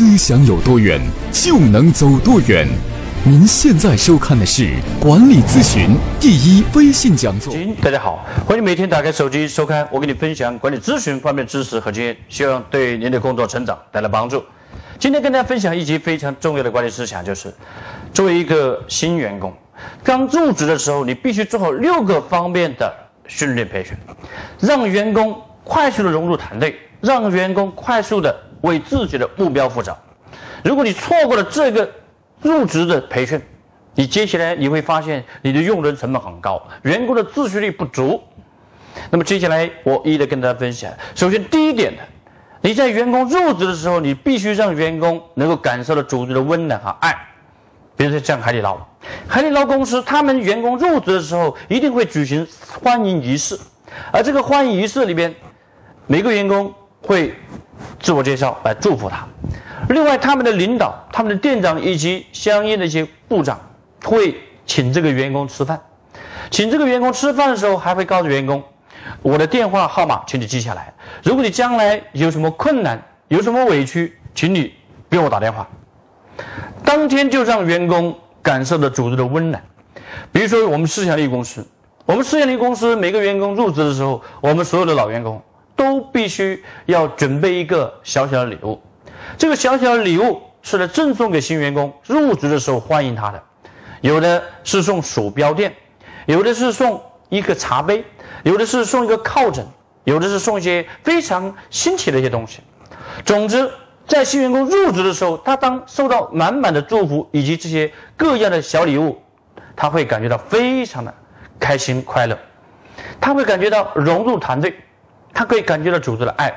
思想有多远，就能走多远。您现在收看的是管理咨询第一微信讲座。大家好，欢迎每天打开手机收看，我给你分享管理咨询方面知识和经验，希望对您的工作成长带来帮助。今天跟大家分享一集非常重要的管理思想，就是作为一个新员工，刚入职的时候，你必须做好六个方面的训练培训，让员工快速的融入团队，让员工快速的为自己的目标负责。如果你错过了这个入职的培训，你接下来你会发现你的用人成本很高，员工的自驱力不足。那么接下来我一一的跟大家分享。首先第一点呢，你在员工入职的时候，你必须让员工能够感受到组织的温暖和爱。比如说像海底捞，海底捞公司他们员工入职的时候一定会举行欢迎仪式，而这个欢迎仪式里边，每个员工会自我介绍来祝福他。另外，他们的领导、他们的店长以及相应的一些部长会请这个员工吃饭。请这个员工吃饭的时候，还会告诉员工：“我的电话号码，请你记下来。如果你将来有什么困难、有什么委屈，请你给我打电话。”当天就让员工感受到组织的温暖。比如说，我们思想力公司，我们思想力公司每个员工入职的时候，我们所有的老员工都必须要准备一个小小的礼物。这个小小的礼物是来赠送给新员工入职的时候欢迎他的，有的是送鼠标垫，有的是送一个茶杯，有的是送一个靠枕，有的是送一些非常新奇的一些东西。总之，在新员工入职的时候，他当收到满满的祝福以及这些各样的小礼物，他会感觉到非常的开心快乐，他会感觉到融入团队，他可以感觉到组织的爱。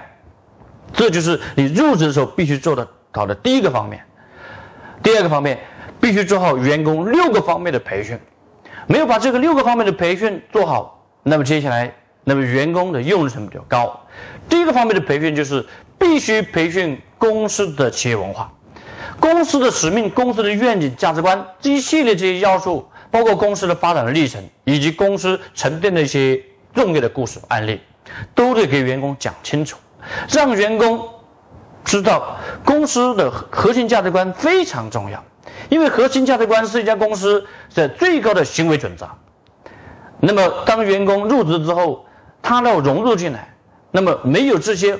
这就是你入职的时候必须做的好的第一个方面。第二个方面，必须做好员工六个方面的培训。没有把这个六个方面的培训做好，那么接下来，那么员工的用人成本就高。第一个方面的培训就是必须培训公司的企业文化、公司的使命、公司的愿景、价值观这一系列这些要素，包括公司的发展的历程以及公司沉淀的一些重要的故事案例，都得给员工讲清楚。让员工知道公司的核心价值观非常重要，因为核心价值观是一家公司的最高的行为准则。那么，当员工入职之后，他要融入进来，那么没有这些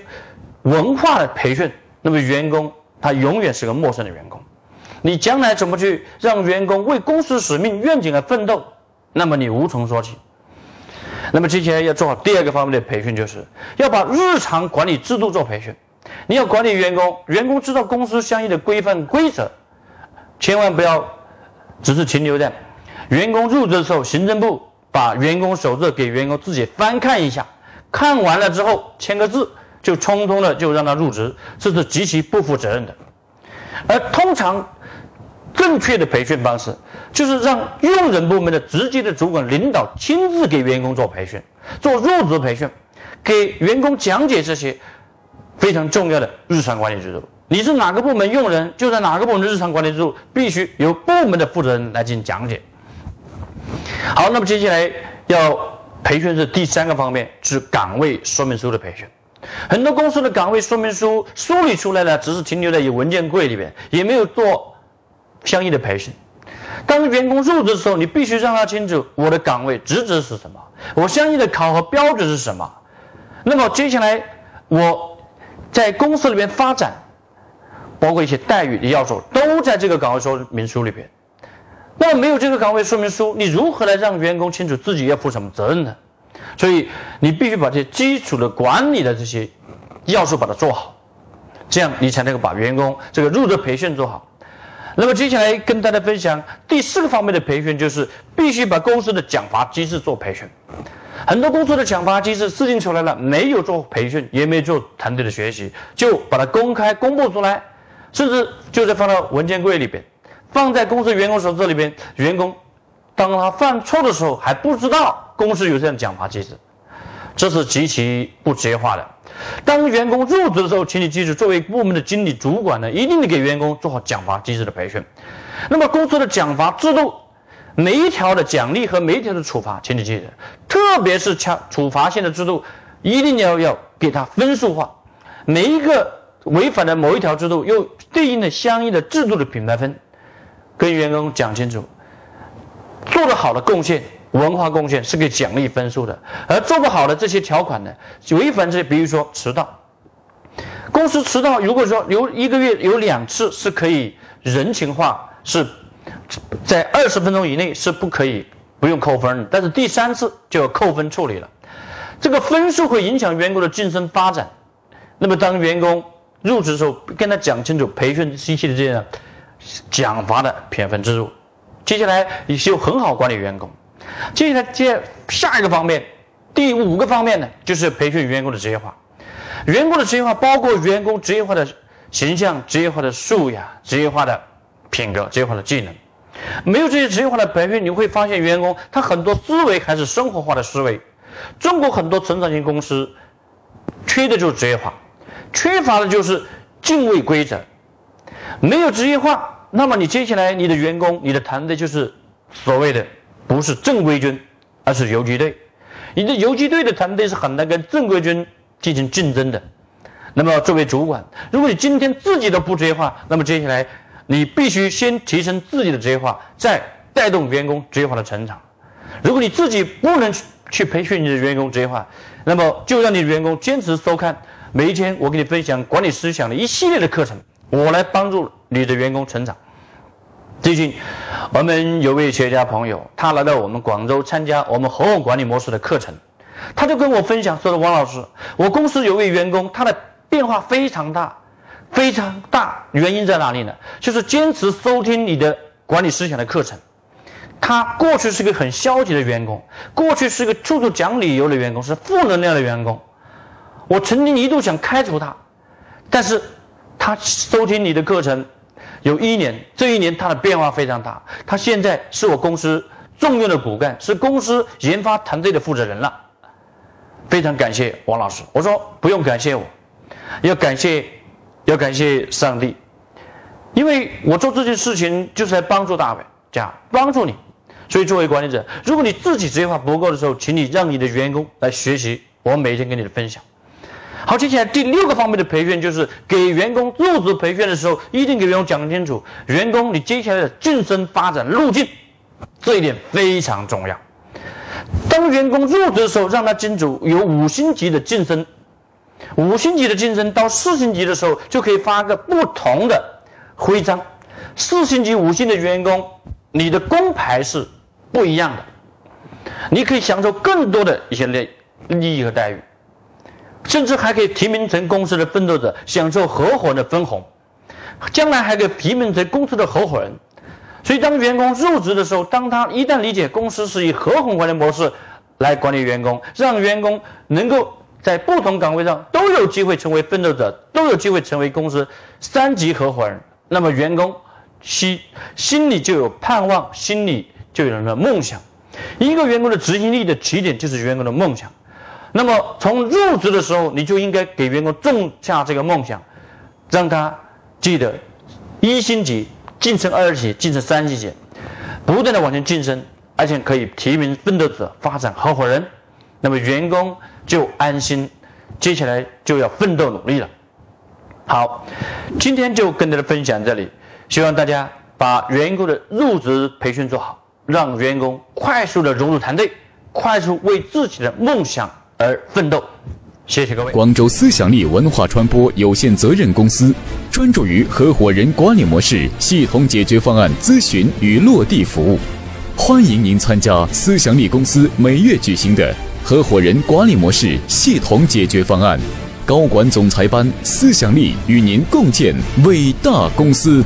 文化的培训，那么员工他永远是个陌生的员工。你将来怎么去让员工为公司使命、愿景而奋斗？那么你无从说起。那么接下来要做好第二个方面的培训，就是要把日常管理制度做培训。你要管理员工，员工知道公司相应的规范规则，千万不要只是停留在员工入职的时候，行政部把员工手册给员工自己翻看一下，看完了之后签个字就匆匆的就让他入职，这是极其不负责任的。而通常。正确的培训方式就是让用人部门的直接的主管领导亲自给员工做培训，做入职培训，给员工讲解这些非常重要的日常管理制度。你是哪个部门用人，就在哪个部门的日常管理制度必须由部门的负责人来进行讲解。好，那么接下来要培训是第三个方面，是岗位说明书的培训。很多公司的岗位说明书梳理出来了，只是停留在有文件柜里边，也没有做。相应的培训，当员工入职的时候，你必须让他清楚我的岗位职责是什么，我相应的考核标准是什么。那么接下来我在公司里面发展，包括一些待遇的要素，都在这个岗位说明书里边。那么没有这个岗位说明书，你如何来让员工清楚自己要负什么责任呢？所以你必须把这些基础的管理的这些要素把它做好，这样你才能够把员工这个入职培训做好。那么接下来跟大家分享第四个方面的培训，就是必须把公司的奖罚机制做培训。很多公司的奖罚机制制定出来了，没有做培训，也没做团队的学习，就把它公开公布出来，甚至就在放到文件柜里边，放在公司员工手册里边。员工当他犯错的时候，还不知道公司有这样奖罚机制，这是极其不职业化的。当员工入职的时候，请你记住，作为部门的经理主管呢，一定得给员工做好奖罚机制的培训。那么公司的奖罚制度，每一条的奖励和每一条的处罚，请你记得，特别是强处罚性的制度，一定要要给它分数化。每一个违反了某一条制度，又对应的相应的制度的品牌分，跟员工讲清楚，做得好的贡献。文化贡献是给奖励分数的，而做不好的这些条款呢，违反这些，比如说迟到，公司迟到，如果说有一个月有两次是可以人情化，是在二十分钟以内是不可以不用扣分的，但是第三次就要扣分处理了，这个分数会影响员工的晋升发展。那么当员工入职的时候，跟他讲清楚培训信息的这样奖罚的评分制度，接下来你就很好管理员工。接下来接下一个方面，第五个方面呢，就是培训员工的职业化。员工的职业化包括员工职业化的形象、职业化的素养、职业化的品格、职业化的技能。没有这些职业化的培训，你会发现员工他很多思维还是生活化的思维。中国很多成长型公司缺的就是职业化，缺乏的就是敬畏规则。没有职业化，那么你接下来你的员工、你的团队就是所谓的。不是正规军，而是游击队。你的游击队的团队是很难跟正规军进行竞争的。那么，作为主管，如果你今天自己都不职业化，那么接下来你必须先提升自己的职业化，再带动员工职业化的成长。如果你自己不能去培训你的员工职业化，那么就让你的员工坚持收看每一天我给你分享管理思想的一系列的课程，我来帮助你的员工成长。最近，我们有位企业家朋友，他来到我们广州参加我们合伙管理模式的课程，他就跟我分享说：“的王老师，我公司有位员工，他的变化非常大，非常大。原因在哪里呢？就是坚持收听你的管理思想的课程。他过去是个很消极的员工，过去是个处处讲理由的员工，是负能量的员工。我曾经一度想开除他，但是他收听你的课程。”有一年，这一年他的变化非常大。他现在是我公司重要的骨干，是公司研发团队的负责人了。非常感谢王老师。我说不用感谢我，要感谢，要感谢上帝，因为我做这件事情就是来帮助大家，帮助你。所以作为管理者，如果你自己职业化不够的时候，请你让你的员工来学习我每天跟你的分享。好，接下来第六个方面的培训就是给员工入职培训的时候，一定给员工讲清楚，员工你接下来的晋升发展路径，这一点非常重要。当员工入职的时候，让他清楚有五星级的晋升，五星级的晋升到四星级的时候，就可以发个不同的徽章。四星级、五星的员工，你的工牌是不一样的，你可以享受更多的一些利利益和待遇。甚至还可以提名成公司的奋斗者，享受合伙人的分红，将来还可以提名成公司的合伙人。所以，当员工入职的时候，当他一旦理解公司是以合伙管理模式来管理员工，让员工能够在不同岗位上都有机会成为奋斗者，都有机会成为公司三级合伙人，那么员工心心里就有盼望，心里就有了梦想。一个员工的执行力的起点就是员工的梦想。那么从入职的时候，你就应该给员工种下这个梦想，让他记得一星级晋升二级，晋升三级，不断的往前晋升，而且可以提名奋斗者，发展合伙人，那么员工就安心，接下来就要奋斗努力了。好，今天就跟大家分享这里，希望大家把员工的入职培训做好，让员工快速的融入团队，快速为自己的梦想。而奋斗，谢谢各位。广州思想力文化传播有限责任公司专注于合伙人管理模式系统解决方案咨询与落地服务，欢迎您参加思想力公司每月举行的合伙人管理模式系统解决方案高管总裁班。思想力与您共建伟大公司。